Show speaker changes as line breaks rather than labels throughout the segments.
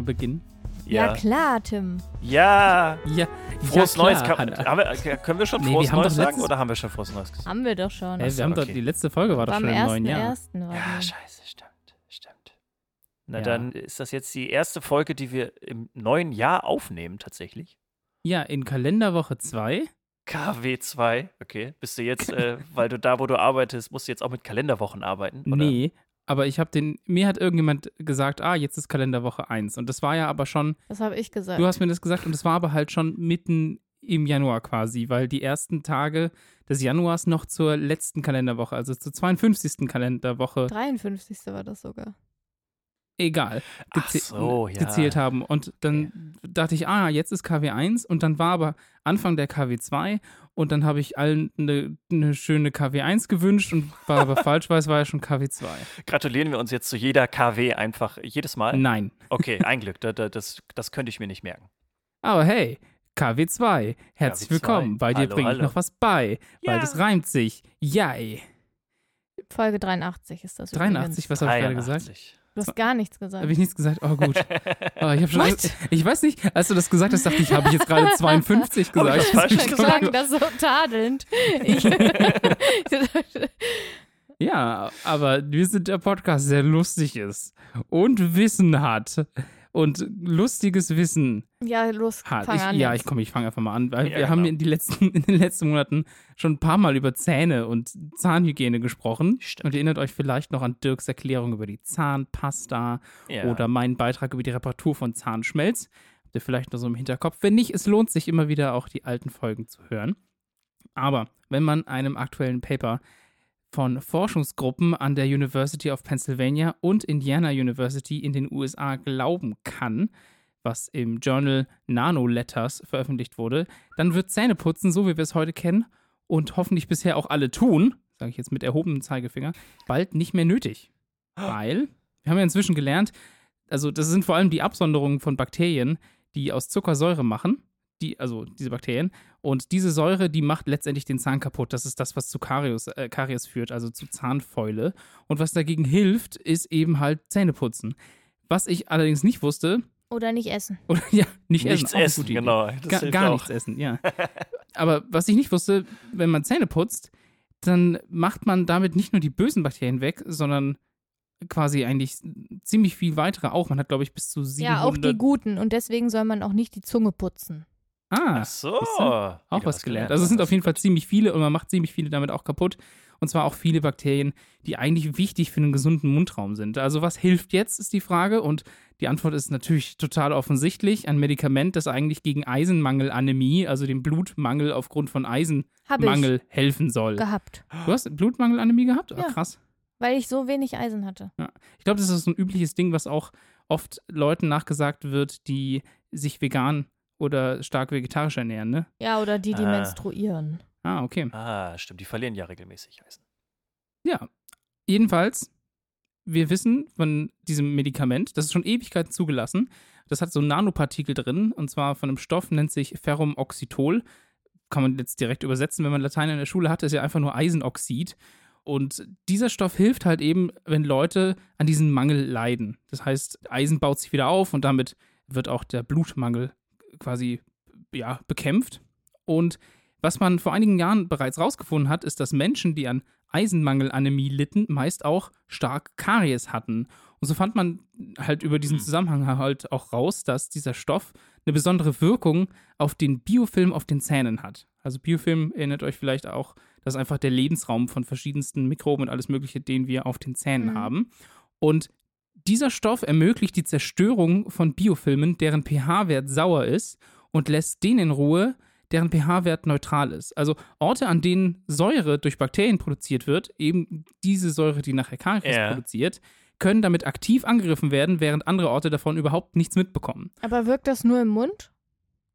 mal beginnen?
Ja, klar, Tim.
Ja.
Ja,
Frohes
ja,
Neues. Kann, wir, können wir schon
Nee,
frohes
wir
Neues
doch
sagen oder haben wir schon frohes Neues gesagt?
Haben wir doch schon.
Hey, wir haben
okay.
doch, die letzte Folge war doch
Beim
schon im neuen Jahr.
ersten, war
Ja, scheiße, stimmt. Stimmt. Na,
Ja.
dann ist das jetzt die erste Folge, die wir im neuen Jahr aufnehmen, tatsächlich.
Ja, in Kalenderwoche 2.
KW2, okay. Bist du jetzt, äh, weil du da, wo du arbeitest, musst du jetzt auch mit Kalenderwochen arbeiten? Oder?
Nee, aber ich habe den, mir hat irgendjemand gesagt, ah, jetzt ist Kalenderwoche 1. Und das war ja aber schon,
Das habe ich gesagt.
du hast mir das gesagt, und es war aber halt schon mitten im Januar quasi, weil die ersten Tage des Januars noch zur letzten Kalenderwoche, also zur 52. Kalenderwoche,
53. war das sogar.
Egal, geze
so, ja.
gezählt haben. Und dann dachte ich, ah, jetzt ist KW1 und dann war aber Anfang der KW2 und dann habe ich allen eine ne schöne KW1 gewünscht und war aber falsch, weil es war ja schon KW2.
Gratulieren wir uns jetzt zu jeder KW einfach jedes Mal?
Nein.
Okay, ein Glück. Da, da, das, das könnte ich mir nicht merken.
Aber hey, KW2, herzlich
KW2.
willkommen. Bei dir bringe ich noch was bei, weil
Ja.
das reimt sich. Yay.
Folge 83 ist das.
83, was habe ich gerade gesagt?
83.
Du hast gar nichts gesagt.
Habe ich nichts gesagt? Oh, gut. Oh, ich habe schon. Ich weiß nicht, als du das gesagt hast, dachte ich, habe ich jetzt gerade 52
Hab ich
gesagt.
das falsch
Ich
gesagt?
das so tadelnd. Ich,
Ja, aber wir sind der Podcast, der lustig ist und Wissen hat. Und lustiges Wissen
ja, los,
hat.
fang
Ich,
an.
ja,
jetzt.
ich komme, ich fange einfach mal an. Weil
Ja,
wir haben
genau.
in, die letzten, in den letzten Monaten schon ein paar Mal über Zähne und Zahnhygiene gesprochen.
Stimmt.
Und ihr erinnert euch vielleicht noch an Dirks Erklärung über die Zahnpasta
Ja.
oder meinen Beitrag über die Reparatur von Zahnschmelz. Habt ihr vielleicht noch so im Hinterkopf. Wenn nicht, es lohnt sich immer wieder auch die alten Folgen zu hören. Aber wenn man einem aktuellen Paper von Forschungsgruppen an der University of Pennsylvania und Indiana University in den USA glauben kann, was im Journal Nanoletters veröffentlicht wurde, dann wird Zähneputzen, so wie wir es heute kennen und hoffentlich bisher auch alle tun, sage ich jetzt mit erhobenem Zeigefinger, bald nicht mehr nötig. Weil, wir haben ja inzwischen gelernt, also das sind vor allem die Absonderungen von Bakterien, die aus Zuckersäure machen, die, also diese Bakterien. Und diese Säure, die macht letztendlich den Zahn kaputt. Das ist das, was zu Karies, äh, Karies führt, also zu Zahnfäule. Und was dagegen hilft, ist eben halt Zähneputzen. Was ich allerdings nicht wusste,
Oder nicht essen.
oder ja, nicht
Nichts
essen,
essen, genau. Das
Ga,
hilft
gar
auch.
nichts essen, ja. Aber was ich nicht wusste, wenn man Zähne putzt, dann macht man damit nicht nur die bösen Bakterien weg, sondern quasi eigentlich ziemlich viel weitere auch. Man hat, glaube ich, bis zu 700.
Ja, auch die guten. Und deswegen soll man auch nicht die Zunge putzen.
Ah,
Ach so.
auch
Wieder
was gelernt. Also es sind auf jeden Fall ziemlich viele und man macht ziemlich viele damit auch kaputt. Und zwar auch viele Bakterien, die eigentlich wichtig für einen gesunden Mundraum sind. Also was hilft jetzt, ist die Frage. Und die Antwort ist natürlich total offensichtlich. Ein Medikament, das eigentlich gegen Eisenmangelanämie, also den Blutmangel aufgrund von
Hab ich
Eisenmangel, helfen soll.
gehabt.
Du hast Blutmangelanämie gehabt? Ah,
Ja.
krass.
Weil ich so wenig Eisen hatte.
Ich glaube, das ist so ein übliches Ding, was auch oft Leuten nachgesagt wird, die sich vegan oder stark vegetarisch ernähren, ne?
Ja, oder die, die
Ah.
menstruieren.
Ah, okay.
Ah, stimmt. Die verlieren ja regelmäßig Eisen.
Ja, jedenfalls, wir wissen von diesem Medikament, das ist schon Ewigkeiten zugelassen. Das hat so Nanopartikel drin, und zwar von einem Stoff, nennt sich Ferrumoxytol. Kann man jetzt direkt übersetzen, wenn man Latein in der Schule hatte, ist ja einfach nur Eisenoxid. Und dieser Stoff hilft halt eben, wenn Leute an diesem Mangel leiden. Das heißt, Eisen baut sich wieder auf und damit wird auch der Blutmangel quasi ja, bekämpft. Und was man vor einigen Jahren bereits rausgefunden hat, ist, dass Menschen, die an Eisenmangelanämie litten, meist auch stark Karies hatten. Und so fand man halt über diesen Zusammenhang halt auch raus, dass dieser Stoff eine besondere Wirkung auf den Biofilm auf den Zähnen hat. Also Biofilm erinnert euch vielleicht auch, das ist einfach der Lebensraum von verschiedensten Mikroben und alles Mögliche, den wir auf den Zähnen
Mhm.
haben. Und dieser Stoff ermöglicht die Zerstörung von Biofilmen, deren pH-Wert sauer ist und lässt den in Ruhe, deren pH-Wert neutral ist. Also Orte, an denen Säure durch Bakterien produziert wird, eben diese Säure, die nachher Karies
Ja.
produziert, können damit aktiv angegriffen werden, während andere Orte davon überhaupt nichts mitbekommen.
Aber wirkt das nur im Mund?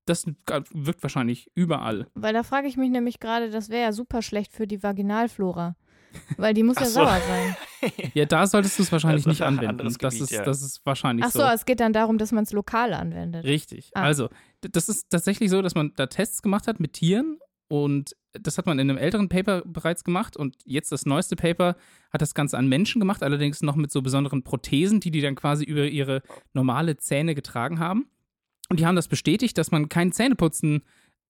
Das wirkt wahrscheinlich überall.
Weil da frage ich mich nämlich gerade, das wäre ja super schlecht für die Vaginalflora. Weil die muss
Ach
ja
so.
sauer sein.
Ja, da solltest du es wahrscheinlich
Das ist
nicht anwenden.
anderes
Das
Gebiet,
ist,
ja.
das ist wahrscheinlich
Ach so,
so.
es geht dann darum, dass man es lokal anwendet.
Richtig.
Ah.
Also, das ist tatsächlich so, dass man da Tests gemacht hat mit Tieren Und das hat man in einem älteren Paper bereits gemacht und jetzt das neueste Paper hat das Ganze an Menschen gemacht, allerdings noch mit so besonderen Prothesen, die die dann quasi über ihre normale Zähne getragen haben. Und die haben das bestätigt, dass man kein Zähneputzen,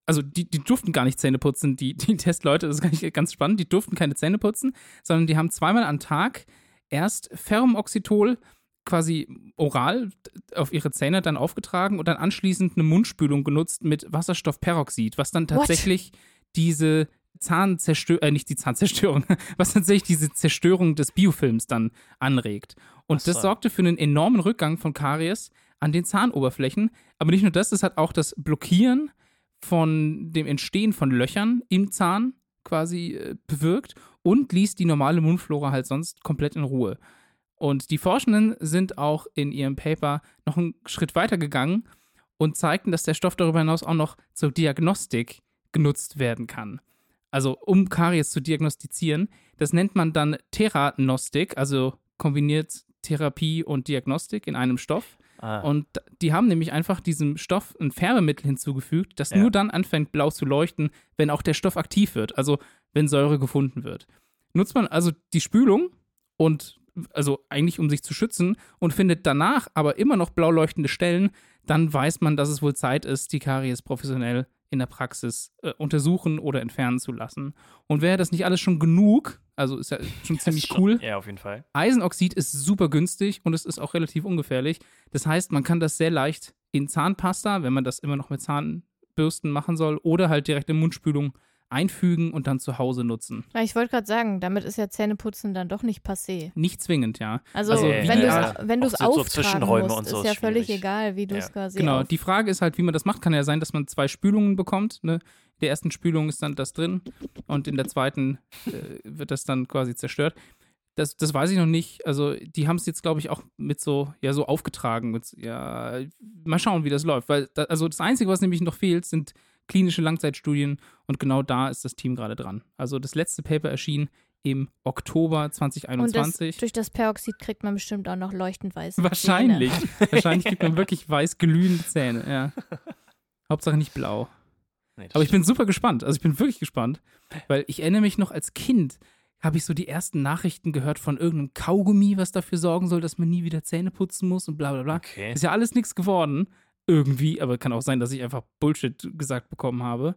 also die, die durften gar nicht Zähne putzen, die, die Testleute, das ist gar nicht ganz spannend, die durften keine Zähne putzen, sondern die haben zweimal am Tag erst Ferromoxytol quasi oral auf ihre Zähne dann aufgetragen und dann anschließend eine Mundspülung genutzt mit Wasserstoffperoxid, was dann tatsächlich diese Zahnzerstörung, äh, nicht die Zahnzerstörung, was tatsächlich diese Zerstörung des Biofilms dann anregt. Und
so.
das sorgte für einen enormen Rückgang von Karies an den Zahnoberflächen. Aber nicht nur das, es hat auch das Blockieren von dem Entstehen von Löchern im Zahn quasi äh, bewirkt und ließ die normale Mundflora halt sonst komplett in Ruhe. Und die Forschenden sind auch in ihrem Paper noch einen Schritt weiter gegangen und zeigten, dass der Stoff darüber hinaus auch noch zur Diagnostik genutzt werden kann. Also um Karies zu diagnostizieren. Das nennt man dann Theranostik, also kombiniert Therapie und Diagnostik in einem Stoff.
Ah,
Und die haben nämlich einfach diesem Stoff ein Färbemittel hinzugefügt, das
Ja.
nur dann anfängt blau zu leuchten, wenn auch der Stoff aktiv wird, also wenn Säure gefunden wird. Nutzt man also die Spülung und also eigentlich um sich zu schützen und findet danach aber immer noch blau leuchtende Stellen, dann weiß man, dass es wohl Zeit ist, die Karies professionell in der Praxis äh, untersuchen oder entfernen zu lassen. Und wäre das nicht alles schon genug, also ist ja schon ziemlich
schon-
cool,
Ja, auf jeden Fall.
Eisenoxid ist super günstig und es ist auch relativ ungefährlich. Das heißt, man kann das sehr leicht in Zahnpasta, wenn man das immer noch mit Zahnbürsten machen soll, oder halt direkt in Mundspülung einfügen und dann zu Hause nutzen.
Ja, ich wollte gerade sagen, damit ist ja Zähneputzen dann doch nicht passé.
Nicht zwingend, ja.
Also,
Also,
wenn du es wenn du's
so- so
auftragen
Zwischenräume
musst,
und so
ist
ist
ja völlig egal, wie du es
Ja.
quasi
Genau,
auf
die Frage ist halt, wie man das macht. Kann ja sein, dass man zwei Spülungen bekommt. Ne? In der ersten Spülung ist dann das drin und in der zweiten äh, wird das dann quasi zerstört. Das, das weiß ich noch nicht. Also, die haben es jetzt, glaube ich, auch mit so, ja, so aufgetragen. Mit, ja, mal schauen, wie das läuft. Weil, da, also, das Einzige, was nämlich noch fehlt, sind klinische Langzeitstudien und genau da ist das Team gerade dran. Also, das letzte Paper erschien im Oktober
Und das,
2021.
durch das Peroxid kriegt man bestimmt auch noch leuchtend weiße
Wahrscheinlich.
Zähne.
Wahrscheinlich gibt man wirklich weiß glühende Zähne, ja. Hauptsache nicht blau.
Nee,
Aber ich bin super gespannt. Also ich bin wirklich gespannt, weil ich erinnere mich noch als Kind, habe ich so die ersten Nachrichten gehört von irgendeinem Kaugummi, was dafür sorgen soll, dass man nie wieder Zähne putzen muss und bla bla bla.
Okay.
Ist ja alles nichts geworden. Irgendwie, aber kann auch sein, dass ich einfach Bullshit gesagt bekommen habe.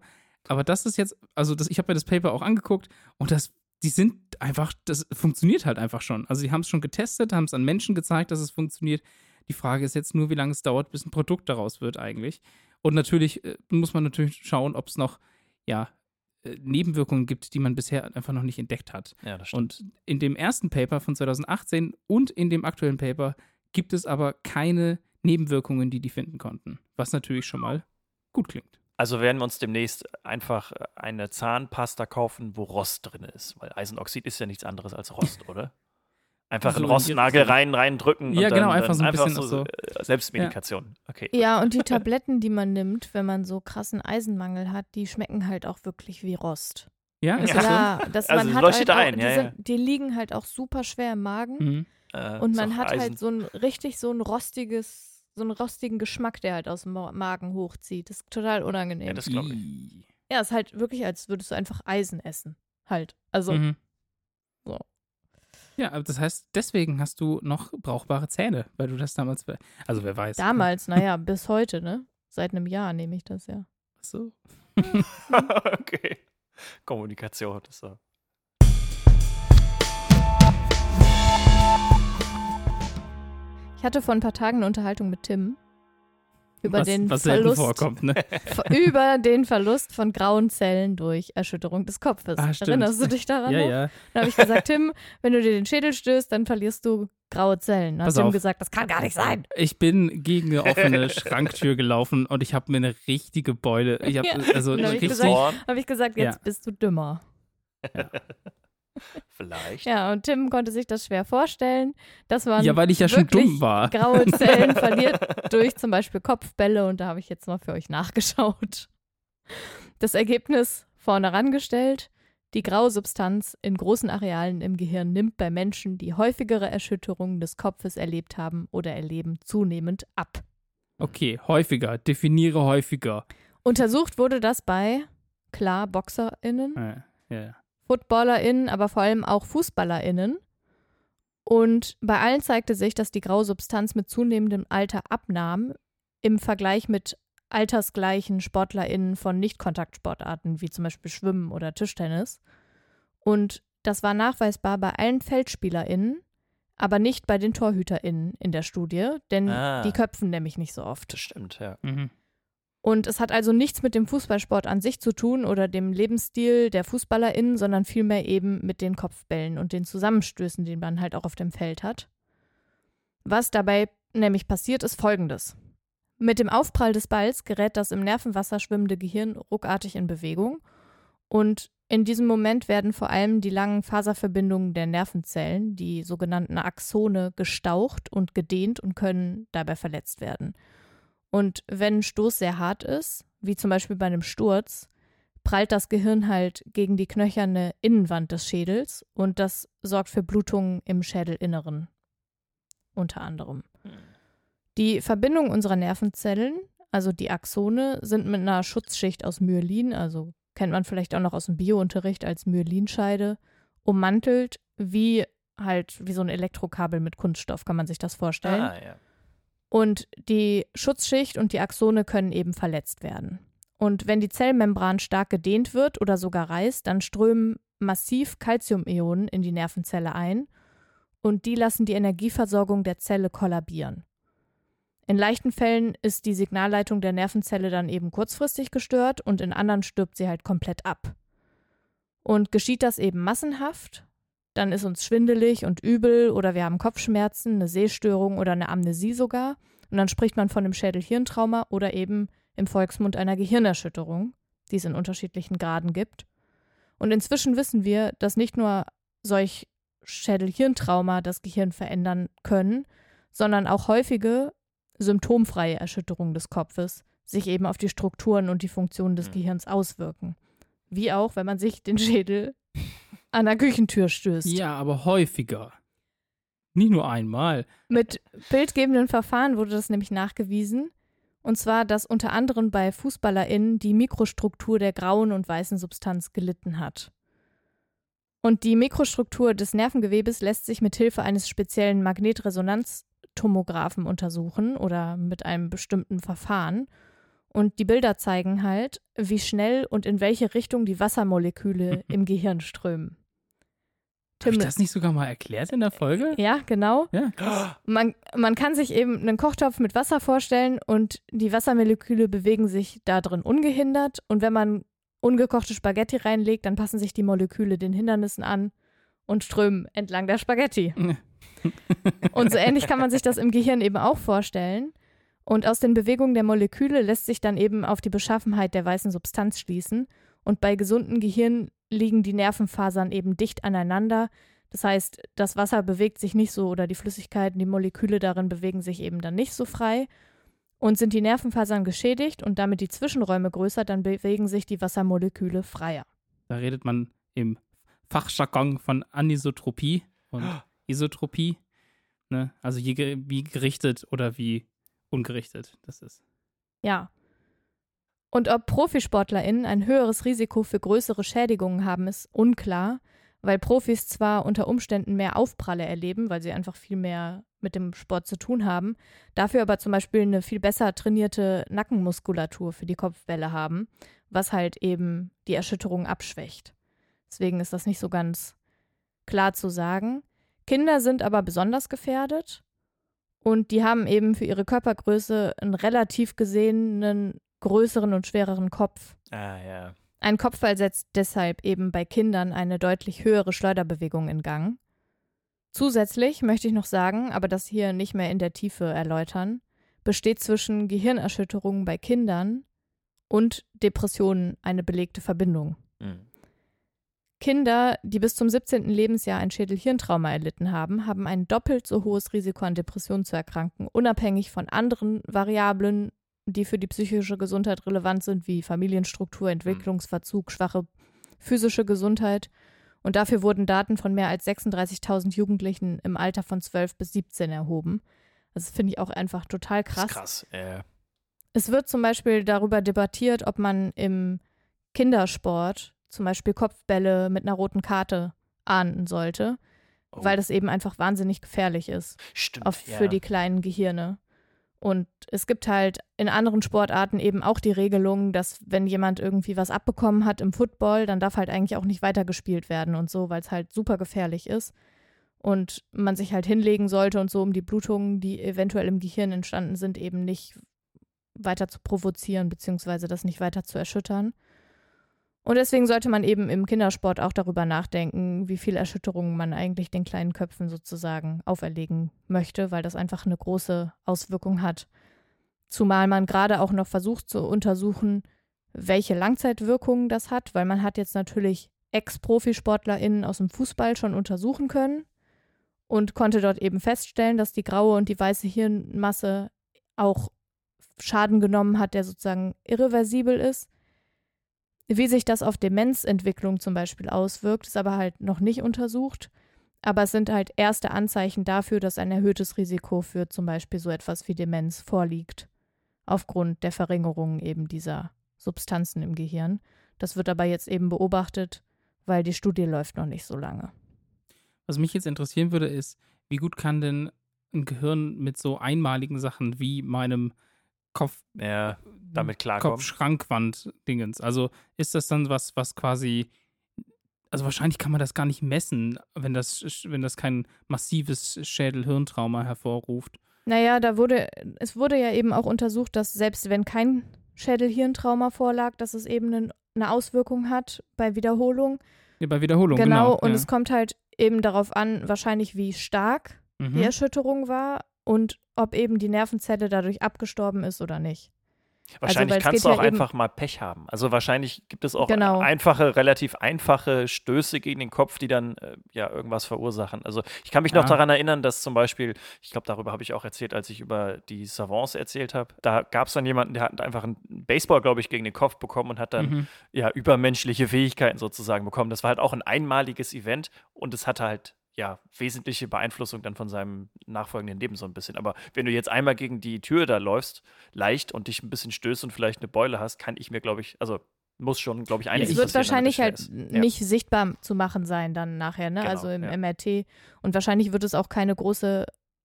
Aber das ist jetzt, also das, ich habe mir das Paper auch angeguckt und das, die sind einfach, das funktioniert halt einfach schon. Also die haben es schon getestet, haben es an Menschen gezeigt, dass es funktioniert. Die Frage ist jetzt nur, wie lange es dauert, bis ein Produkt daraus wird eigentlich. Und natürlich äh, muss man natürlich schauen, ob es noch, ja, äh, Nebenwirkungen gibt, die man bisher einfach noch nicht entdeckt hat.
Ja, das stimmt.
Und in dem ersten Paper von 2018 und in dem aktuellen Paper gibt es aber keine Nebenwirkungen, die die finden konnten. Was natürlich schon mal gut klingt.
Also werden wir uns demnächst einfach äh, eine Zahnpasta kaufen, wo Rost drin ist. Weil Eisenoxid ist ja nichts anderes als Rost, oder? Einfach
So
einen
in die
Rostnagel rein, reindrücken.
Ja,
und
genau,
dann,
einfach so ein
dann
bisschen auch so.
äh, Selbstmedikation. Okay.
Ja, und die Tabletten, die man nimmt, wenn man so krassen Eisenmangel hat, die schmecken halt auch wirklich wie Rost.
Ja, ist
Ja.
das so?
Ja, das,
Also
man
es
hat
leuchtet
halt auch,
ein,
die,
ja,
sind,
ja.
die liegen halt auch super schwer im Magen.
Mhm.
Äh,
Und man hat
Eisen.
halt so ein richtig so ein rostiges, so einen rostigen Geschmack, der halt aus dem Ma- Magen hochzieht. Das ist total unangenehm.
Ja, das glaube ich.
Ja, ist halt wirklich, als würdest du einfach Eisen essen. Halt. Also,
Mhm.
So.
Ja, aber das heißt, deswegen hast du noch brauchbare Zähne, weil du das damals, also wer weiß.
damals, naja, bis heute, ne? Seit einem Jahr nehme ich das ja.
Ach So.
okay. Kommunikation ist so.
Ich hatte vor ein paar Tagen eine Unterhaltung mit Tim über
was,
den
was
Verlust,
vorkommt, ne?
über den Verlust von grauen Zellen durch Erschütterung des Kopfes.
Ah.
Erinnerst du dich daran?
Ja,
noch?
ja.
Dann habe ich gesagt, Tim, wenn du dir den Schädel stößt, dann verlierst du graue Zellen. Dann hat
Pass
Tim
auf.
gesagt, das kann gar nicht sein.
Ich bin gegen eine offene Schranktür gelaufen und ich habe mir eine richtige Beule. Ich habe
Ja.
also
Und dann hab ich
richtig.
gesagt, Habe ich gesagt, jetzt
Ja.
bist du dümmer.
vielleicht.
Ja, und Tim konnte sich das schwer vorstellen, dass man
Ja, weil ich ja schon dumm war.
graue Zellen verliert durch zum Beispiel Kopfbälle und da habe ich jetzt mal für euch nachgeschaut. Das Ergebnis vorne rangestellt. Die graue Substanz in großen Arealen im Gehirn nimmt bei Menschen, die häufigere Erschütterungen des Kopfes erlebt haben oder erleben, zunehmend ab.
Okay, häufiger. Definiere häufiger.
Untersucht wurde das bei klar BoxerInnen,
Ja, ja, ja.
FootballerInnen, aber vor allem auch FußballerInnen. Und bei allen zeigte sich, dass die graue Substanz mit zunehmendem Alter abnahm im Vergleich mit altersgleichen SportlerInnen von Nicht-Kontaktsportarten, wie zum Beispiel Schwimmen oder Tischtennis. Und das war nachweisbar bei allen FeldspielerInnen, aber nicht bei den TorhüterInnen in der Studie, denn
Ah.
die köpfen nämlich nicht so oft.
Das stimmt, ja.
Mhm.
Und es hat also nichts mit dem Fußballsport an sich zu tun oder dem Lebensstil der FußballerInnen, sondern vielmehr eben mit den Kopfbällen und den Zusammenstößen, die man halt auch auf dem Feld hat. Was dabei nämlich passiert, ist folgendes. Mit dem Aufprall des Balls gerät das im Nervenwasser schwimmende Gehirn ruckartig in Bewegung und in diesem Moment werden vor allem die langen Faserverbindungen der Nervenzellen, die sogenannten Axone, gestaucht und gedehnt und können dabei verletzt werden. Und wenn ein Stoß sehr hart ist, wie zum Beispiel bei einem Sturz, prallt das Gehirn halt gegen die knöcherne Innenwand des Schädels und das sorgt für Blutungen im Schädelinneren. Unter anderem. Die Verbindung unserer Nervenzellen, also die Axone, sind mit einer Schutzschicht aus Myelin, also kennt man vielleicht auch noch aus dem Biounterricht als Myelinscheide, ummantelt, wie halt wie so ein Elektrokabel mit Kunststoff, kann man sich das vorstellen.
Ah, ja.
Und die Schutzschicht und die Axone können eben verletzt werden. Und wenn die Zellmembran stark gedehnt wird oder sogar reißt, dann strömen massiv Calciumionen in die Nervenzelle ein und die lassen die Energieversorgung der Zelle kollabieren. In leichten Fällen ist die Signalleitung der Nervenzelle dann eben kurzfristig gestört und in anderen stirbt sie halt komplett ab. Und geschieht das eben massenhaft, dann ist uns schwindelig und übel oder wir haben Kopfschmerzen, eine Sehstörung oder eine Amnesie sogar. Und dann spricht man von einem Schädel-Hirntrauma oder eben im Volksmund einer Gehirnerschütterung, die es in unterschiedlichen Graden gibt. Und inzwischen wissen wir, dass nicht nur solch Schädel-Hirntrauma das Gehirn verändern können, sondern auch häufige symptomfreie Erschütterungen des Kopfes sich eben auf die Strukturen und die Funktionen des
Mhm.
Gehirns auswirken. Wie auch, wenn man sich den Schädel an der Küchentür stößt.
Ja, aber häufiger. Nicht nur einmal.
Mit bildgebenden Verfahren wurde das nämlich nachgewiesen. Und zwar, dass unter anderem bei FußballerInnen die Mikrostruktur der grauen und weißen Substanz gelitten hat. Und die Mikrostruktur des Nervengewebes lässt sich mit Hilfe eines speziellen Magnetresonanztomographen untersuchen oder mit einem bestimmten Verfahren. Und die Bilder zeigen halt, wie schnell und in welche Richtung die Wassermoleküle im Gehirn strömen.
Habe ich
Tim-
das nicht sogar mal erklärt in der Folge?
ja, genau.
Ja.
Man, man kann sich eben einen Kochtopf mit Wasser vorstellen und die Wassermoleküle bewegen sich da drin ungehindert. Und wenn man ungekochte Spaghetti reinlegt, dann passen sich die Moleküle den Hindernissen an und strömen entlang der Spaghetti. Und so ähnlich kann man sich das im Gehirn eben auch vorstellen. Und aus den Bewegungen der Moleküle lässt sich dann eben auf die Beschaffenheit der weißen Substanz schließen. Und bei gesunden Gehirn liegen die Nervenfasern eben dicht aneinander. Das heißt, das Wasser bewegt sich nicht so oder die Flüssigkeiten, die Moleküle darin bewegen sich eben dann nicht so frei. Und sind die Nervenfasern geschädigt und damit die Zwischenräume größer, dann bewegen sich die Wassermoleküle freier.
Da redet man im Fachjargon von Anisotropie und Isotropie. Ne? Also je, wie gerichtet oder wie ungerichtet das ist.
Ja. Und ob ProfisportlerInnen ein höheres Risiko für größere Schädigungen haben, ist unklar, weil Profis zwar unter Umständen mehr Aufpralle erleben, weil sie einfach viel mehr mit dem Sport zu tun haben, dafür aber zum Beispiel eine viel besser trainierte Nackenmuskulatur für die Kopfbälle haben, was halt eben die Erschütterung abschwächt. Deswegen ist das nicht so ganz klar zu sagen. Kinder sind aber besonders gefährdet und die haben eben für ihre Körpergröße einen relativ gesehenen größeren und schwereren Kopf.
Ah, ja.
Ein Kopfball setzt deshalb eben bei Kindern eine deutlich höhere Schleuderbewegung in Gang. Zusätzlich möchte ich noch sagen, aber das hier nicht mehr in der Tiefe erläutern, besteht zwischen Gehirnerschütterungen bei Kindern und Depressionen eine belegte Verbindung.
Hm.
Kinder, die bis zum 17. Lebensjahr ein Schädel-Hirntrauma erlitten haben, haben ein doppelt so hohes Risiko an Depressionen zu erkranken, unabhängig von anderen Variablen, die für die psychische Gesundheit relevant sind, wie Familienstruktur, Entwicklungsverzug, schwache physische Gesundheit. Und dafür wurden Daten von mehr als 36.000 Jugendlichen im Alter von 12 bis 17 erhoben. Das finde ich auch einfach total krass.
krass. Ja.
Es wird zum Beispiel darüber debattiert, ob man im Kindersport, zum Beispiel Kopfbälle mit einer roten Karte, ahnden sollte,
Oh,
weil das eben einfach wahnsinnig gefährlich ist
stimmt.
auf,
ja.
für die kleinen Gehirne. Und es gibt halt in anderen Sportarten eben auch die Regelung, dass wenn jemand irgendwie was abbekommen hat im Football, dann darf halt eigentlich auch nicht weitergespielt werden und so, weil es halt super gefährlich ist. Und man sich halt hinlegen sollte und so, um die Blutungen, die eventuell im Gehirn entstanden sind, eben nicht weiter zu provozieren, beziehungsweise das nicht weiter zu erschüttern. Und deswegen sollte man eben im Kindersport auch darüber nachdenken, wie viel Erschütterungen man eigentlich den kleinen Köpfen sozusagen auferlegen möchte, weil das einfach eine große Auswirkung hat. Zumal man gerade auch noch versucht zu untersuchen, welche Langzeitwirkungen das hat, weil man hat jetzt natürlich Ex-Profisportlerinnen aus dem Fußball schon untersuchen können und konnte dort eben feststellen, dass die graue und die weiße Hirnmasse auch Schaden genommen hat, der sozusagen irreversibel ist. Wie sich das auf Demenzentwicklung zum Beispiel auswirkt, ist aber halt noch nicht untersucht. Aber es sind halt erste Anzeichen dafür, dass ein erhöhtes Risiko für zum Beispiel so etwas wie Demenz vorliegt. Aufgrund der Verringerung eben dieser Substanzen im Gehirn. Das wird aber jetzt eben beobachtet, weil die Studie läuft noch nicht so lange.
Was mich jetzt interessieren würde, ist, wie gut kann denn ein Gehirn mit so einmaligen Sachen wie meinem Kopf,
ja, damit klarkommen.
Kopfschrankwand-Dingens. Also ist das dann was, was quasi. Also wahrscheinlich kann man das gar nicht messen, wenn das, wenn das kein massives Schädel-Hirntrauma hervorruft.
Naja, da wurde, es wurde ja eben auch untersucht, dass selbst wenn kein Schädel-Hirntrauma vorlag, dass es eben eine, eine Auswirkung hat bei Wiederholung.
Ja, bei Wiederholung, genau.
Genau, und
ja.
es kommt halt eben darauf an, wahrscheinlich wie stark
Mhm.
die Erschütterung war und ob eben die Nervenzelle dadurch abgestorben ist oder nicht.
Wahrscheinlich
weil es
kannst du auch
ja
einfach mal Pech haben. Also wahrscheinlich gibt es auch
Genau.
einfache, relativ einfache Stöße gegen den Kopf, die dann äh, ja irgendwas verursachen. Also ich kann mich noch
Ja.
daran erinnern, dass zum Beispiel, ich glaube, darüber habe ich auch erzählt, als ich über die Savants erzählt habe. Da gab es dann jemanden, der hat einfach einen Baseball, glaube ich, gegen den Kopf bekommen und hat dann
Mhm.
ja übermenschliche Fähigkeiten sozusagen bekommen. Das war halt auch ein einmaliges Event und es hatte halt ja wesentliche Beeinflussung dann von seinem nachfolgenden Leben so ein bisschen. Aber wenn du jetzt einmal gegen die Tür da läufst, leicht und dich ein bisschen stößt und vielleicht eine Beule hast, kann ich mir, glaube ich, also muss schon, glaube ich, einiges
es wird wahrscheinlich halt
ist. Ja.
nicht sichtbar zu machen sein dann nachher, ne?
Genau,
also im
ja.
MRT. Und wahrscheinlich wird es auch keine große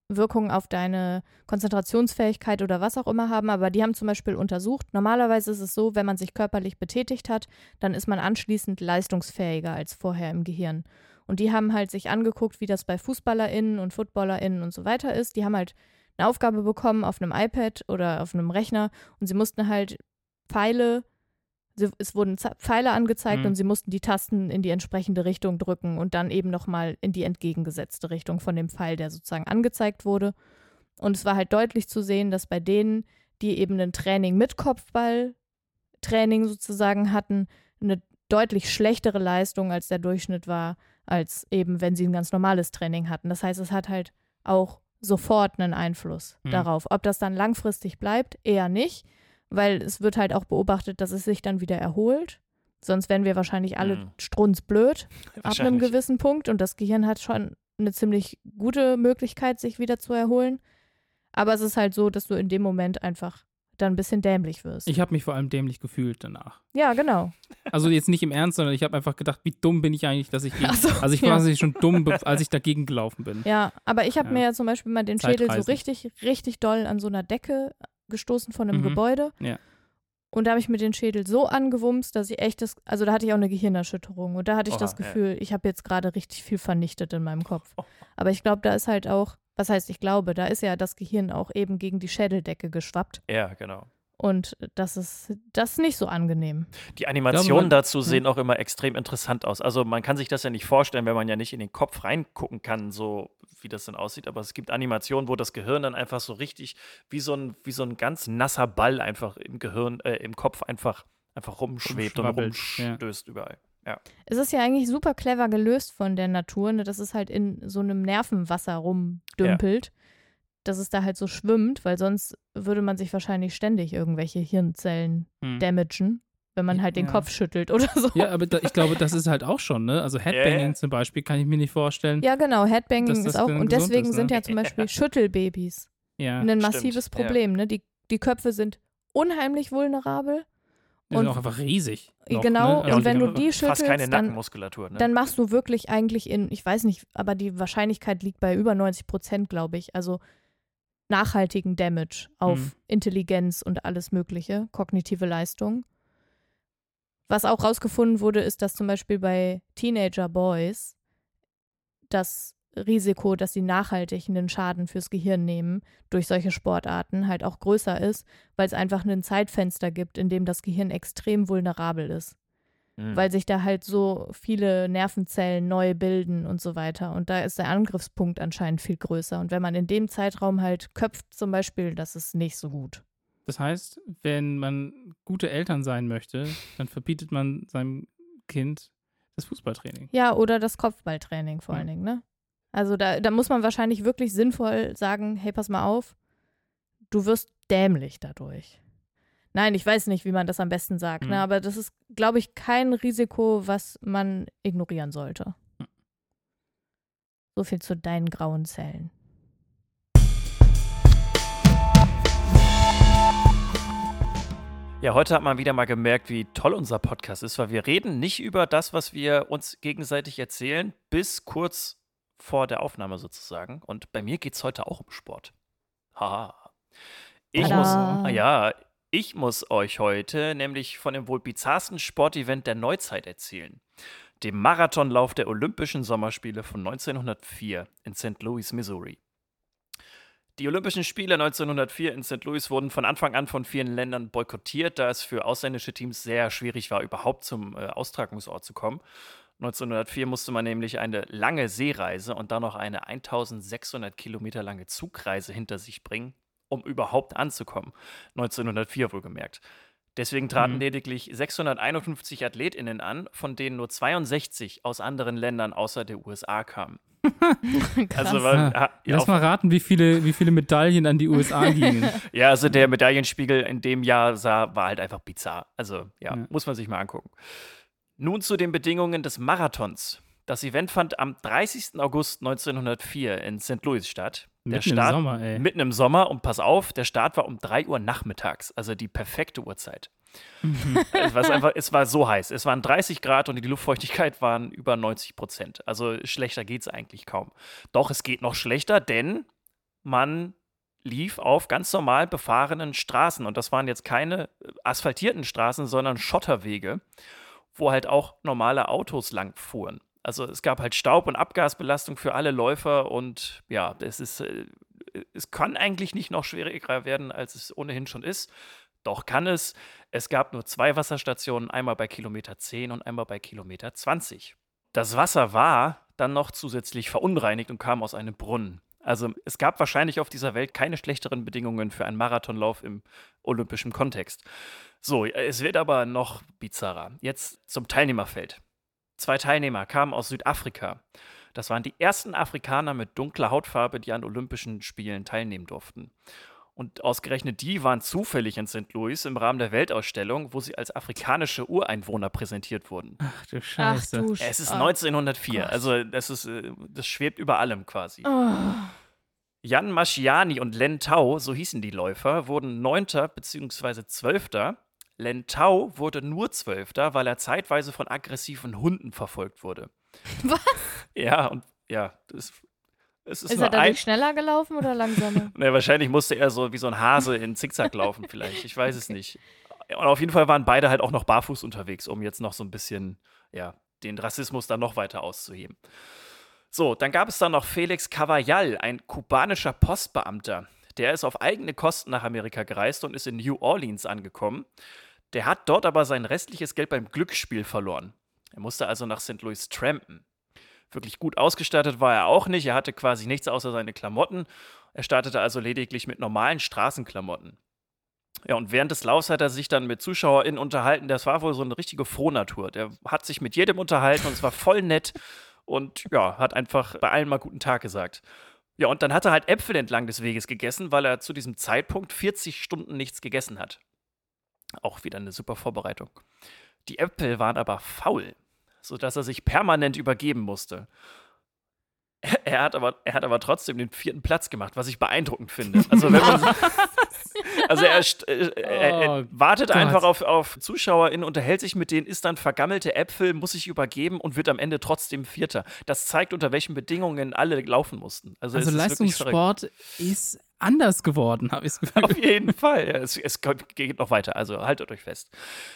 Wirkung auf deine Konzentrationsfähigkeit oder was auch immer haben, aber die haben zum Beispiel untersucht, normalerweise ist es so, wenn man sich körperlich betätigt hat, dann ist man anschließend leistungsfähiger als vorher im Gehirn. Und die haben halt sich angeguckt, wie das bei FußballerInnen und FootballerInnen und so weiter ist. Die haben halt eine Aufgabe bekommen auf einem iPad oder auf einem Rechner und sie mussten halt Pfeile, es wurden Pfeile angezeigt
Mhm.
und sie mussten die Tasten in die entsprechende Richtung drücken und dann eben nochmal in die entgegengesetzte Richtung von dem Pfeil, der sozusagen angezeigt wurde. Und es war halt deutlich zu sehen, dass bei denen, die eben ein Training mit Kopfballtraining sozusagen hatten, eine deutlich schlechtere Leistung als der Durchschnitt war, als eben wenn sie ein ganz normales Training hatten. Das heißt, es hat halt auch sofort einen Einfluss
Mhm.
darauf. Ob das dann langfristig bleibt, eher nicht, weil es wird halt auch beobachtet, dass es sich dann wieder erholt. Sonst wären wir wahrscheinlich alle
Mhm.
strunzblöd ab einem gewissen Punkt und das Gehirn hat schon eine ziemlich gute Möglichkeit, sich wieder zu erholen. Aber es ist halt so, dass du in dem Moment einfach dann ein bisschen dämlich wirst.
Ich habe mich vor allem dämlich gefühlt danach.
ja, genau.
Also jetzt nicht im Ernst, sondern ich habe einfach gedacht, wie dumm bin ich eigentlich, dass ich gegen,
so,
also ich
ja.
war quasi schon dumm, als ich dagegen gelaufen bin.
Ja, aber ich habe
Ja.
mir ja zum Beispiel mal den Schädel so richtig, richtig doll an so einer Decke gestoßen von einem
Mhm.
Gebäude.
Ja.
Und da habe ich mir den Schädel so angewumst, dass ich echt das, also da hatte ich auch eine Gehirnerschütterung. Und da hatte ich
Oha,
das
ja.
Gefühl, ich habe jetzt gerade richtig viel vernichtet in meinem Kopf.
Oh.
Aber ich glaube, da ist halt auch, was heißt ich glaube, da ist ja das Gehirn auch eben gegen die Schädeldecke geschwappt.
Ja, genau.
Und das ist, das ist nicht so angenehm.
Die Animationen
man-
dazu sehen auch immer extrem interessant aus. Also man kann sich das ja nicht vorstellen, wenn man ja nicht in den Kopf reingucken kann, so wie das dann aussieht. Aber es gibt Animationen, wo das Gehirn dann einfach so richtig wie so ein, wie so ein ganz nasser Ball einfach im Gehirn, äh, im Kopf einfach, einfach rumschwebt und
Rumschwabbelt, ja.
rumstößt überall. Ja.
Es ist ja eigentlich super clever gelöst von der Natur, ne, dass es halt in so einem Nervenwasser rumdümpelt, dass es da halt so schwimmt, weil sonst würde man sich wahrscheinlich ständig irgendwelche Hirnzellen
Hm.
damagen, wenn man halt den
Ja.
Kopf schüttelt oder so.
Ja, aber da, ich glaube, das ist halt auch schon, ne? Also Headbanging
Ja.
zum Beispiel kann ich mir nicht vorstellen.
Ja, genau, Headbanging ist auch, und deswegen
ist,
sind
ne?
ja zum Beispiel Schüttelbabys
Ja.
ein
stimmt,
massives
ja.
Problem, ne? Die, die Köpfe sind unheimlich vulnerabel
Die sind auch einfach riesig. noch,
genau,
ne? Also
und
die
wenn du die schüttelst, dann.
Ne?
dann machst du wirklich eigentlich in, ich weiß nicht, aber die Wahrscheinlichkeit liegt bei über 90 Prozent, glaube ich. Also nachhaltigen Damage auf
Mhm.
Intelligenz und alles Mögliche, kognitive Leistung. Was auch rausgefunden wurde, ist, dass zum Beispiel bei Teenager Boys das Risiko, dass sie nachhaltig einen Schaden fürs Gehirn nehmen durch solche Sportarten halt auch größer ist, weil es einfach ein Zeitfenster gibt, in dem das Gehirn extrem vulnerabel ist
Mhm.
weil sich da halt so viele Nervenzellen neu bilden und so weiter. Und da ist der Angriffspunkt anscheinend viel größer. Und wenn man in dem Zeitraum halt köpft zum Beispiel, das ist nicht so gut.
Das heißt, wenn man gute Eltern sein möchte, dann verbietet man seinem Kind das Fußballtraining.
Ja, oder das Kopfballtraining vor
Ja.
allen Dingen, ne? Also da, da muss man wahrscheinlich wirklich sinnvoll sagen, hey, pass mal auf, du wirst dämlich dadurch. Nein, ich weiß nicht, wie man das am besten sagt,
Mhm.
ne? aber das ist, glaube ich, kein Risiko, was man ignorieren sollte.
Mhm.
So viel zu deinen grauen Zellen.
Ja, heute hat man wieder mal gemerkt, wie toll unser Podcast ist, weil wir reden nicht über das, was wir uns gegenseitig erzählen, bis kurz vor der Aufnahme sozusagen. Und bei mir geht es heute auch um Sport. Haha. Ich
Tada.
muss, ah ja, ich muss euch heute nämlich von dem wohl bizarrsten Sportevent der Neuzeit erzählen. Dem Marathonlauf der Olympischen Sommerspiele von 1904 in St. Louis, Missouri. Die Olympischen Spiele 1904 in St. Louis wurden von Anfang an von vielen Ländern boykottiert, da es für ausländische Teams sehr schwierig war, überhaupt zum äh, Austragungsort zu kommen. 1904 musste man nämlich eine lange Seereise und dann noch eine 1600 Kilometer lange Zugreise hinter sich bringen, um überhaupt anzukommen. 1904 wohlgemerkt. Deswegen traten
Mhm.
lediglich 651 AthletInnen an, von denen nur 62 aus anderen Ländern außer der USA kamen.
Krass.
Also, weil,
Ah,
ja,
Lass mal raten, wie viele, wie viele Medaillen an die USA gingen.
Ja, also der Medaillenspiegel in dem Jahr sah, war halt einfach bizarr. Also, ja,
Ja.
muss man sich mal angucken. Nun zu den Bedingungen des Marathons. Das Event fand am 30. August 1904 in St. Louis statt. Der
Mitten im
Start
Sommer, ey.
mitten im Sommer und pass auf, der Start war um 3 Uhr nachmittags, also die perfekte Uhrzeit.
Mhm.
es, war einfach, es war so heiß. Es waren 30 Grad und die Luftfeuchtigkeit waren über 90 Prozent. Also schlechter geht es eigentlich kaum. Doch es geht noch schlechter, denn man lief auf ganz normal befahrenen Straßen. Und das waren jetzt keine äh, asphaltierten Straßen, sondern Schotterwege, wo halt auch normale Autos lang fuhren. Also es gab halt Staub- und Abgasbelastung für alle Läufer und ja, es ist, äh, es kann eigentlich nicht noch schwieriger werden, als es ohnehin schon ist. Doch kann es. Es gab nur zwei Wasserstationen, einmal bei Kilometer 10 und einmal bei Kilometer 20. Das Wasser war dann noch zusätzlich verunreinigt und kam aus einem Brunnen. Also es gab wahrscheinlich auf dieser Welt keine schlechteren Bedingungen für einen Marathonlauf im olympischen Kontext. So, es wird aber noch bizarrer. Jetzt zum Teilnehmerfeld. Zwei Teilnehmer kamen aus Südafrika. Das waren die ersten Afrikaner mit dunkler Hautfarbe, die an Olympischen Spielen teilnehmen durften. Und ausgerechnet die waren zufällig in St. Louis im Rahmen der Weltausstellung, wo sie als afrikanische Ureinwohner präsentiert wurden.
Ach du
Ach
Scheiße.
du
Es ist
Sch-
1904,
Gott.
also das ist, äh, das schwebt über allem quasi.
Oh.
Jan Maschiani und Len Tau, so hießen die Läufer, wurden Neunter bzw. Zwölfter. Len Tau wurde nur Zwölfter, weil er zeitweise von aggressiven Hunden verfolgt wurde.
Was?
Ja, und ja, das, ist,
Ist er dadurch schneller gelaufen oder langsamer?
Ne, wahrscheinlich musste er so wie so ein Hase in Zickzack laufen, vielleicht. Ich weiß es nicht. Und auf jeden Fall waren beide halt auch noch barfuß unterwegs, um jetzt noch so ein bisschen, ja, den Rassismus dann noch weiter auszuheben. So, dann gab es dann noch Felix Cavallal, ein kubanischer Postbeamter. Der ist auf eigene Kosten nach Amerika gereist und ist in New Orleans angekommen. Der hat dort aber sein restliches Geld beim Glücksspiel verloren. Er musste also nach St. Louis trampen. Wirklich gut ausgestattet war er auch nicht. Er hatte quasi nichts außer seine Klamotten. Er startete also lediglich mit normalen Straßenklamotten. Ja, und während des Laufs hat er sich dann mit ZuschauerInnen unterhalten. Das war wohl so eine richtige Frohnatur. Der hat sich mit jedem unterhalten und es war voll nett und ja, hat einfach bei allen mal guten Tag gesagt. Ja, und dann hat er halt Äpfel entlang des Weges gegessen, weil er zu diesem Zeitpunkt 40 Stunden nichts gegessen hat. Auch wieder eine super Vorbereitung. Die Äpfel waren aber faul, sodass er sich permanent übergeben musste. Er hat, aber, er hat aber trotzdem den vierten Platz gemacht, was ich beeindruckend finde. Also wenn man, Also er, äh, er, er
Oh
wartet
Gott.
einfach auf, auf ZuschauerInnen, unterhält sich mit denen, isst dann vergammelte Äpfel, muss sich übergeben und wird am Ende trotzdem Vierter. Das zeigt, unter welchen Bedingungen alle laufen mussten. Also,
Also
ist.
Leistungssport ist anders geworden, habe ich das Gefühl.
Auf jeden Fall. Es, es geht noch weiter, also haltet euch fest.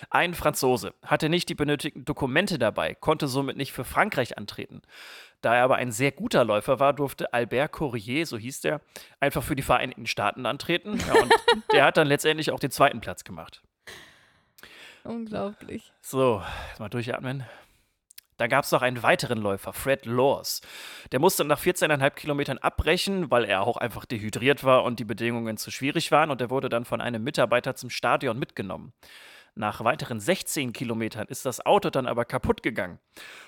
Ein Franzose hatte nicht die benötigten Dokumente dabei, konnte somit nicht für Frankreich antreten. Da er aber ein sehr guter Läufer war, durfte Albert Courrier, so hieß der, einfach für die Vereinigten Staaten antreten. Ja, und der hat dann letztendlich auch den zweiten Platz gemacht.
Unglaublich.
So, mal durchatmen. Da gab es noch einen weiteren Läufer, Fred Laws. Der musste nach 14,5 Kilometern abbrechen, weil er auch einfach dehydriert war und die Bedingungen zu schwierig waren. Und er wurde dann von einem Mitarbeiter zum Stadion mitgenommen. Nach weiteren 16 Kilometern ist das Auto dann aber kaputt gegangen.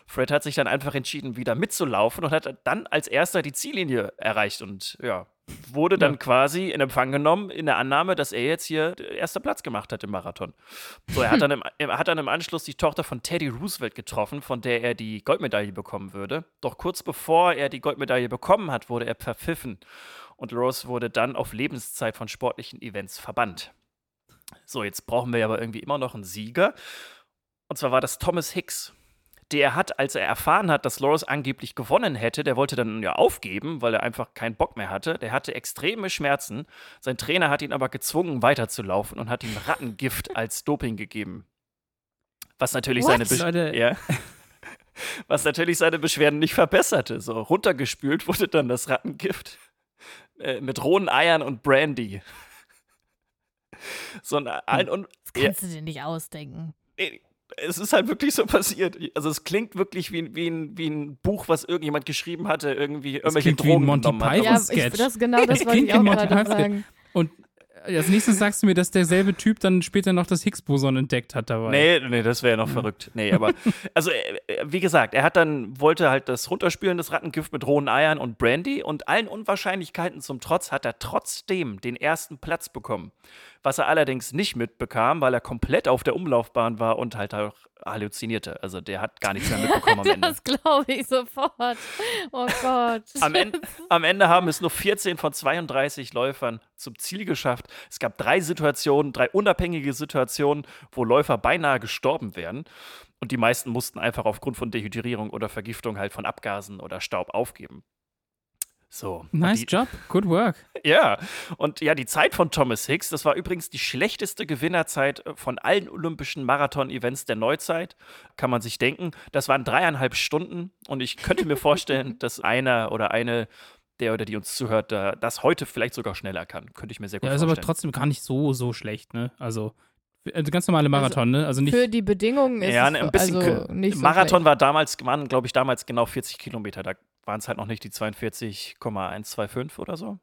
Fred hat sich dann einfach entschieden, wieder mitzulaufen und hat dann als erster die Ziellinie erreicht und ja, wurde dann
Ja.
quasi in Empfang genommen in der Annahme, dass er jetzt hier erster Platz gemacht hat im Marathon. So, er hat dann im, er hat dann im Anschluss die Tochter von Teddy Roosevelt getroffen, von der er die Goldmedaille bekommen würde. Doch kurz bevor er die Goldmedaille bekommen hat, wurde er verpfiffen. Und Rose wurde dann auf Lebenszeit von sportlichen Events verbannt. So, jetzt brauchen wir aber irgendwie immer noch einen Sieger. Und zwar war das Thomas Hicks. Der hat, als er erfahren hat, dass Loris angeblich gewonnen hätte, der wollte dann ja aufgeben, weil er einfach keinen Bock mehr hatte. Der hatte extreme Schmerzen. Sein Trainer hat ihn aber gezwungen, weiterzulaufen und hat ihm Rattengift als Doping gegeben. Was natürlich
What?
seine Besch
Leute.
ja. Was natürlich seine Beschwerden nicht verbesserte. So runtergespült wurde dann das Rattengift äh, mit rohen Eiern und Brandy. So ein und
Das kannst du dir nicht ausdenken.
Nee, es ist halt wirklich so passiert. Also es klingt wirklich wie, wie, ein, wie ein Buch, was irgendjemand geschrieben hatte, irgendwie irgendwelche
klingt wie ein
Drogen
Monty. Python.
Ja, ich,
Sketch.
das genau das wollte
klingt
ich auch gerade
Python.
sagen.
Und als nächstes sagst du mir, dass derselbe Typ dann später noch das Higgs-Boson entdeckt hat dabei.
Nee, nee, das wäre ja noch verrückt. Nee, aber also äh, äh, wie gesagt, er hat dann wollte halt das runterspülen, das Rattengift mit rohen Eiern und Brandy und allen Unwahrscheinlichkeiten zum Trotz hat er trotzdem den ersten Platz bekommen. Was er allerdings nicht mitbekam, weil er komplett auf der Umlaufbahn war und halt auch halluzinierte. Also der hat gar nichts mehr mitbekommen am Ende.
Das glaube ich sofort. Oh Gott.
Am Ende, am Ende haben es nur 14 von 32 Läufern zum Ziel geschafft. Es gab drei Situationen, drei unabhängige Situationen, wo Läufer beinahe gestorben wären. Und die meisten mussten einfach aufgrund von Dehydrierung oder Vergiftung halt von Abgasen oder Staub aufgeben. So.
Nice
die,
job, good work.
Ja, und ja, die Zeit von Thomas Hicks, das war übrigens die schlechteste Gewinnerzeit äh, von allen olympischen Marathon-Events der Neuzeit, kann man sich denken. Das waren dreieinhalb Stunden und ich könnte mir vorstellen, dass einer oder eine, der oder die uns zuhört, da das heute vielleicht sogar schneller kann. Könnte ich mir sehr gut
Ja, ist aber
vorstellen.
trotzdem gar nicht so, so schlecht, ne? Also, also ganz normale Marathon, ne? Also nicht.
Für die Bedingungen ist
ja,
es
ne, ein bisschen.
also nicht so
Marathon
schlecht.
war damals, waren, glaube ich, damals genau 40 Kilometer. Da waren es halt noch nicht die 42,125 oder so.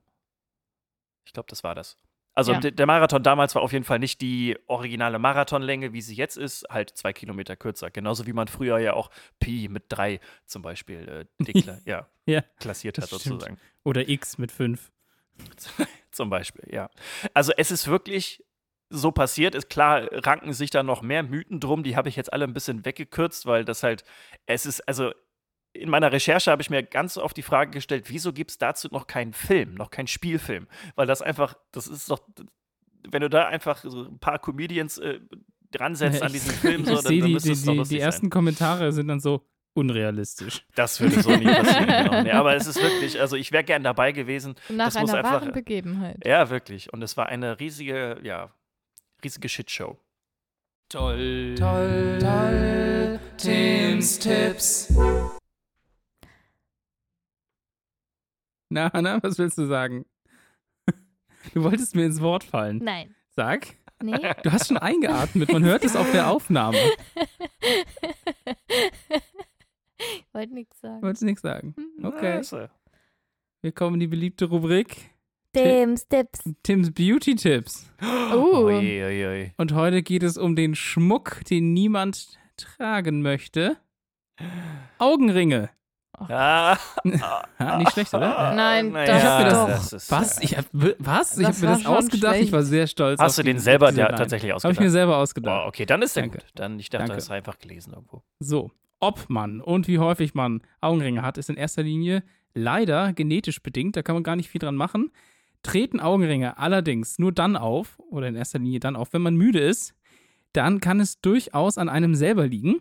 Ich glaube, das war das. Also
Ja.
der Marathon damals war auf jeden Fall nicht die originale Marathonlänge, wie sie jetzt ist, halt zwei Kilometer kürzer. Genauso wie man früher ja auch Pi mit drei zum Beispiel äh, dekla ja,
Ja,
klassiert hat
stimmt.
sozusagen.
Oder X mit 5.
Zum Beispiel, ja. Also es ist wirklich so passiert. Ist klar, ranken sich da noch mehr Mythen drum. Die habe ich jetzt alle ein bisschen weggekürzt, weil das halt, es ist, also in meiner Recherche habe ich mir ganz oft die Frage gestellt, wieso gibt es dazu noch keinen Film, noch keinen Spielfilm? Weil das einfach, das ist doch, wenn du da einfach so ein paar Comedians äh, dran setzt an diesen Film, so, dann, dann
die,
müsste
die,
es doch
die,
lustig
die
sein.
ersten Kommentare sind dann so unrealistisch.
Das würde so nie passieren. genau. nee, aber es ist wirklich, also ich wäre gern dabei gewesen.
Nach
das muss
einer
einfach-
wahren Begebenheit.
Ja, wirklich. Und es war eine riesige, ja, riesige Shitshow.
Toll, toll, toll. Tims Tipps. Na, na, was willst du sagen? Du wolltest mir ins Wort fallen.
Nein.
Sag.
Nee.
Du hast schon eingeatmet, man hört es auf der Aufnahme.
ich wollte nichts sagen.
Wolltest nichts sagen. Okay.
Also,
Wir kommen in die beliebte Rubrik
Tims Tipps.
Tims Beauty Tipps.
Uh.
Ui, ui.
Und heute geht es um den Schmuck, den niemand tragen möchte. Augenringe.
Ah,
Ha, nicht schlecht, oder?
Nein,
na
das
Ich hab mir
doch.
das,
ist,
was? Ich hab, was? Ich habe mir das ausgedacht. Ich
schlecht.
war sehr stolz.
Hast
auf
du den selber ja, tatsächlich
Habe ich mir
ausgedacht?
selber ausgedacht.
Oh, okay, dann ist der
Danke.
gut. Dann, ich dachte,
Danke.
das ist einfach gelesen irgendwo.
So, ob man und wie häufig man Augenringe hat, ist in erster Linie leider genetisch bedingt. Da kann man gar nicht viel dran machen. Treten Augenringe allerdings nur dann auf, oder in erster Linie dann auf, wenn man müde ist, dann kann es durchaus an einem selber liegen.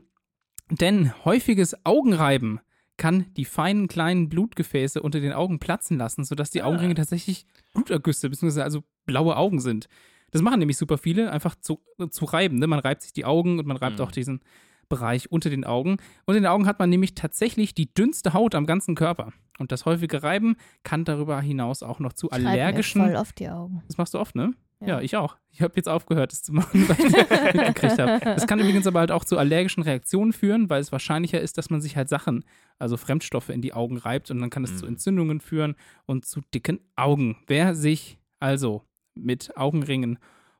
Denn häufiges Augenreiben kann die feinen kleinen Blutgefäße unter den Augen platzen lassen, sodass die
Ah.
Augenringe tatsächlich Blutergüsse bzw. also blaue Augen sind. Das machen nämlich super viele, einfach zu, zu reiben. Ne? Man reibt sich die Augen und man reibt
Mhm.
auch diesen Bereich unter den Augen. Und in den Augen hat man nämlich tatsächlich die dünnste Haut am ganzen Körper. Und das häufige Reiben kann darüber hinaus auch noch zu
Schreib mir
allergischen.
voll auf die Augen.
Das machst du oft, ne? Ja,
Ja.
ich auch. Ich habe jetzt aufgehört, das zu machen, weil ich mitgekriegt habe. Das kann übrigens aber halt auch zu allergischen Reaktionen führen, weil es wahrscheinlicher ist, dass man sich halt Sachen, also Fremdstoffe in die Augen reibt und dann kann es
Mhm.
zu Entzündungen führen und zu dicken Augen. Wer sich also mit Augenringen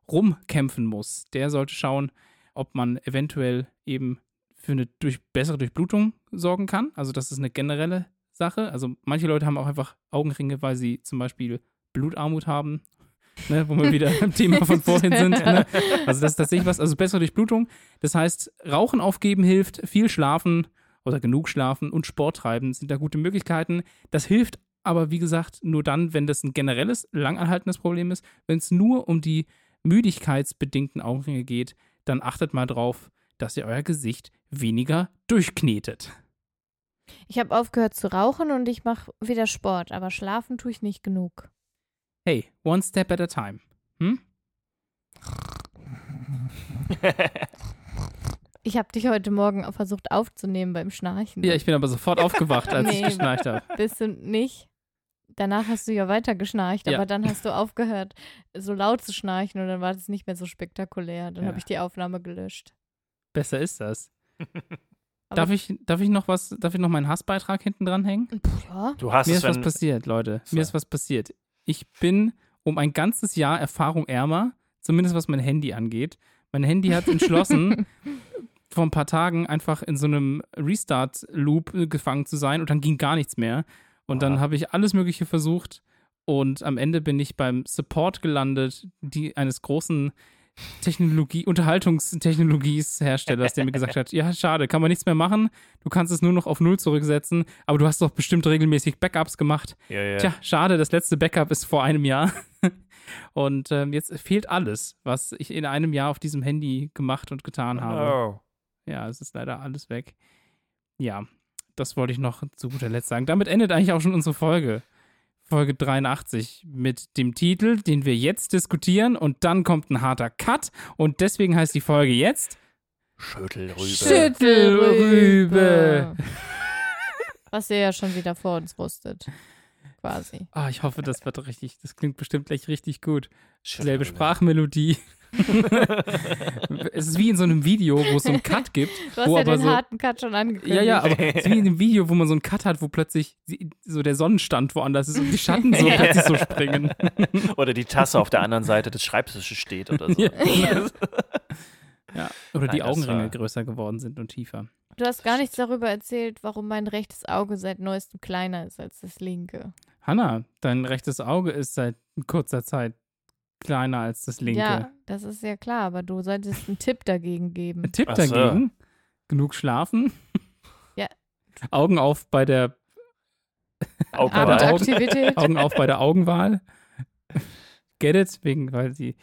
rumkämpfen muss, der sollte schauen, ob man eventuell eben für eine durch bessere Durchblutung sorgen kann. Also das ist eine generelle Sache. Also manche Leute haben auch einfach Augenringe, weil sie zum Beispiel Blutarmut haben, ne, wo wir wieder beim Thema von vorhin sind. Ne? Also das ist tatsächlich was, also bessere Durchblutung. Das heißt, Rauchen aufgeben hilft, viel schlafen oder genug schlafen und Sport treiben sind da gute Möglichkeiten. Das hilft aber, wie gesagt, nur dann, wenn das ein generelles, langanhaltendes Problem ist. Wenn es nur um die müdigkeitsbedingten Augenringe geht, dann achtet mal drauf, dass ihr euer Gesicht weniger durchknetet.
Ich habe aufgehört zu rauchen und ich mache wieder Sport, aber schlafen tue ich nicht genug.
Hey, one step at a time. Hm?
Ich habe dich heute Morgen versucht aufzunehmen beim Schnarchen.
Ja, ich bin aber sofort aufgewacht, als ich
Nee.
geschnarcht habe.
Bist du nicht? Danach hast du ja weiter geschnarcht,
Ja.
aber dann hast du aufgehört, so laut zu schnarchen und dann war das nicht mehr so spektakulär. Dann
Ja.
habe ich die Aufnahme gelöscht.
Besser ist das. Darf ich, darf ich noch was, darf ich noch meinen Hassbeitrag hinten dranhängen?
Pff, ja.
Du hast
Mir ist was passiert, Leute. Mir ist was passiert. Ich bin um ein ganzes Jahr Erfahrung ärmer, zumindest was mein Handy angeht. Mein Handy hat entschlossen, vor ein paar Tagen einfach in so einem Restart-Loop gefangen zu sein und dann ging gar nichts mehr. Und dann habe ich alles Mögliche versucht und am Ende bin ich beim Support gelandet, die eines großen Technologie, Unterhaltungstechnologies-Herstellers, der mir gesagt hat, ja, schade, kann man nichts mehr machen, du kannst es nur noch auf Null zurücksetzen, aber du hast doch bestimmt regelmäßig Backups gemacht.
ja, ja.
Tja, schade, das letzte Backup ist vor einem Jahr. Und ähm, jetzt fehlt alles, was ich in einem Jahr auf diesem Handy gemacht und getan habe.
Oh.
Ja, es ist leider alles weg. Ja, das wollte ich noch zu guter Letzt sagen. Damit endet eigentlich auch schon unsere Folge. Folge 83 mit dem Titel, den wir jetzt diskutieren und dann kommt ein harter Cut und deswegen heißt die Folge jetzt
Schüttelrübe.
Schüttelrübe.
Was ihr ja schon wieder vor uns wusstet. Quasi.
Ah, ich hoffe, das wird richtig, das klingt bestimmt gleich richtig gut. Selbe. Sprachmelodie. es ist wie in so einem Video, wo es so einen Cut gibt.
Du hast
Wo
ja
aber
den
so-
harten Cut schon angekündigt.
Ja, ja, aber es ist wie in einem Video, wo man so einen Cut hat, wo plötzlich die- so der Sonnenstand woanders ist und die Schatten so plötzlich so springen.
Oder die Tasse auf der anderen Seite des Schreibtisches steht oder so.
Ja. Ja. Oder die
Nein, das
Augenringe
war-
größer geworden sind und tiefer.
Du hast gar nichts darüber erzählt, warum mein rechtes Auge seit neuestem kleiner ist als das linke.
Hanna, dein rechtes Auge ist seit kurzer Zeit kleiner als das linke.
Ja, das ist ja klar, aber du solltest einen Tipp dagegen geben.
Ein Tipp
Ach so.
dagegen: genug schlafen.
Ja.
Augen auf bei der
Augenwahl.
Abendaktivität.
Augen auf bei der Augenwahl. Get it? Wegen, weil sie.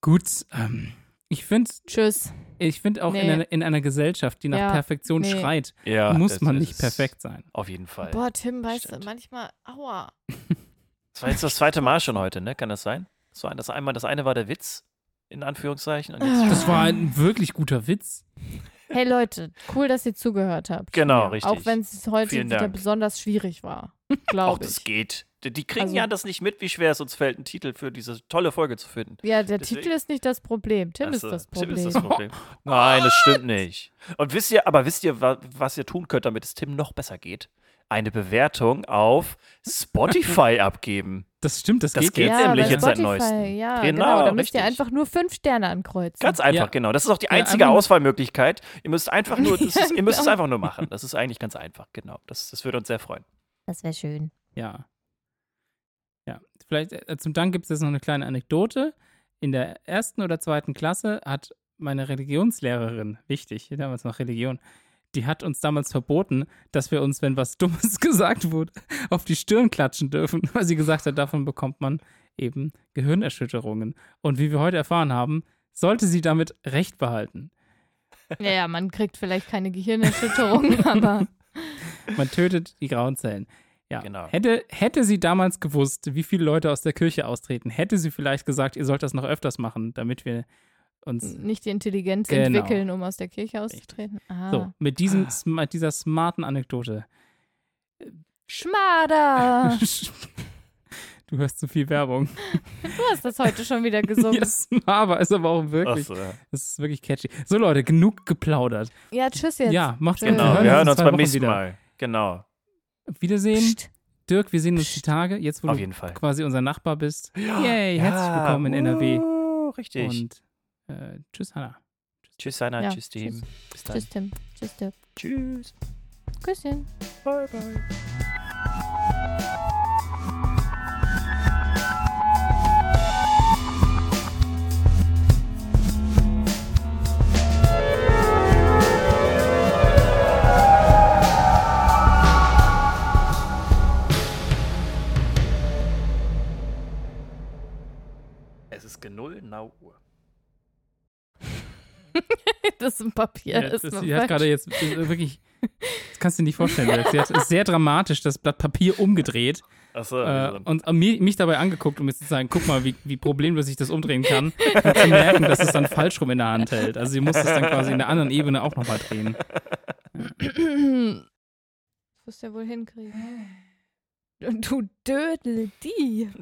Gut, ähm, ich finde
Tschüss.
ich find auch in,
Nee.
einer, in einer Gesellschaft, die nach
Ja,
Perfektion
nee.
schreit,
Ja,
muss man nicht perfekt sein.
Auf jeden Fall.
Boah, Tim, weißt du,
Stimmt.
manchmal, aua.
Das war jetzt das zweite Mal schon heute, ne? Kann das sein? Das, war das, einmal, das eine war der Witz, in Anführungszeichen. Und jetzt
Das war ein wirklich guter Witz.
Hey Leute, cool, dass ihr zugehört habt.
Genau,
Ja,
richtig.
Auch wenn es heute
Vielen
wieder
Dank.
besonders schwierig war,
auch
glaube
das
ich.
geht. Die, die kriegen
Also-
ja das nicht mit, wie schwer es uns fällt, einen Titel für diese tolle Folge zu finden.
Ja, der
Deswegen-
Titel ist nicht das Problem. Tim
Ach
ist
so,
das
Tim
Problem.
ist das Problem. Nein, das stimmt nicht. Und wisst ihr, aber wisst ihr, wa- was ihr tun könnt, damit es Tim noch besser geht? Eine Bewertung auf Spotify abgeben.
Das stimmt, das,
Das
geht,
geht
ja,
nämlich jetzt seit
Spotify,
neuestem.
Ja,
Genau,
genau. Da müsst ihr einfach nur fünf Sterne ankreuzen.
Ganz einfach,
Ja.
genau. Das ist auch die
Ja,
einzige
nur-
Auswahlmöglichkeit. Ihr müsst einfach nur, das
Ja,
ist, ihr müsst es einfach nur machen. Das ist eigentlich ganz einfach, genau. Das, das würde uns sehr freuen.
Das wäre schön.
Ja. Ja. Vielleicht äh, zum Dank gibt es jetzt noch eine kleine Anekdote. In der ersten oder zweiten Klasse hat meine Religionslehrerin, wichtig, damals noch Religion, die hat uns damals verboten, dass wir uns, wenn was Dummes gesagt wurde, auf die Stirn klatschen dürfen, weil sie gesagt hat, davon bekommt man eben Gehirnerschütterungen. Und wie wir heute erfahren haben, sollte sie damit Recht behalten.
Ja, ja, man kriegt vielleicht keine Gehirnerschütterung, aber
Man tötet die grauen Zellen. Ja.
Genau.
Hätte, hätte sie damals gewusst, wie viele Leute aus der Kirche austreten, hätte sie vielleicht gesagt, ihr sollt das noch öfters machen, damit wir uns
nicht die Intelligenz
Genau.
entwickeln, um aus der Kirche auszutreten. Ah.
so mit diesem,
Ah.
sma- dieser smarten Anekdote.
Schmader!
Du hörst zu viel Werbung.
Du hast das heute schon wieder gesungen.
Ja, Smava ist aber auch wirklich,
Achso, ja.
das ist wirklich catchy. So Leute, genug geplaudert.
Ja, tschüss jetzt.
Ja, macht's gut.
Genau,
hören
wir hören uns
zwei
beim nächsten
wieder.
Mal. Genau,
Wiedersehen.
Psst.
Dirk, wir sehen uns die Tage, jetzt wo
auf
du
jeden Fall.
quasi unser Nachbar bist. Yay, herzlich willkommen in NRW.
Uh, richtig.
Und äh, tschüss, Hanna.
tschüss, Sana.
Ja,
tschüss, Team. Bis dann.
Tschüss, Tim. Tschüss, Dirk.
Tschüss.
Küsschen.
Bye, bye. Es ist genull Uhr.
Das ist ein Papier.
Ja,
das ist
sie hat gerade jetzt ist wirklich, das kannst du dir nicht vorstellen. Sie hat sehr dramatisch das Blatt Papier umgedreht
Achso,
äh, und äh, mi- mich dabei angeguckt, um jetzt zu sagen, guck mal, wie, wie problemlos ich das umdrehen kann, und zu merken, dass es dann falsch rum in der Hand hält. Also sie muss es dann quasi in der anderen Ebene auch nochmal drehen.
Das wirst du ja wohl hinkriegen. Du Dödel, die.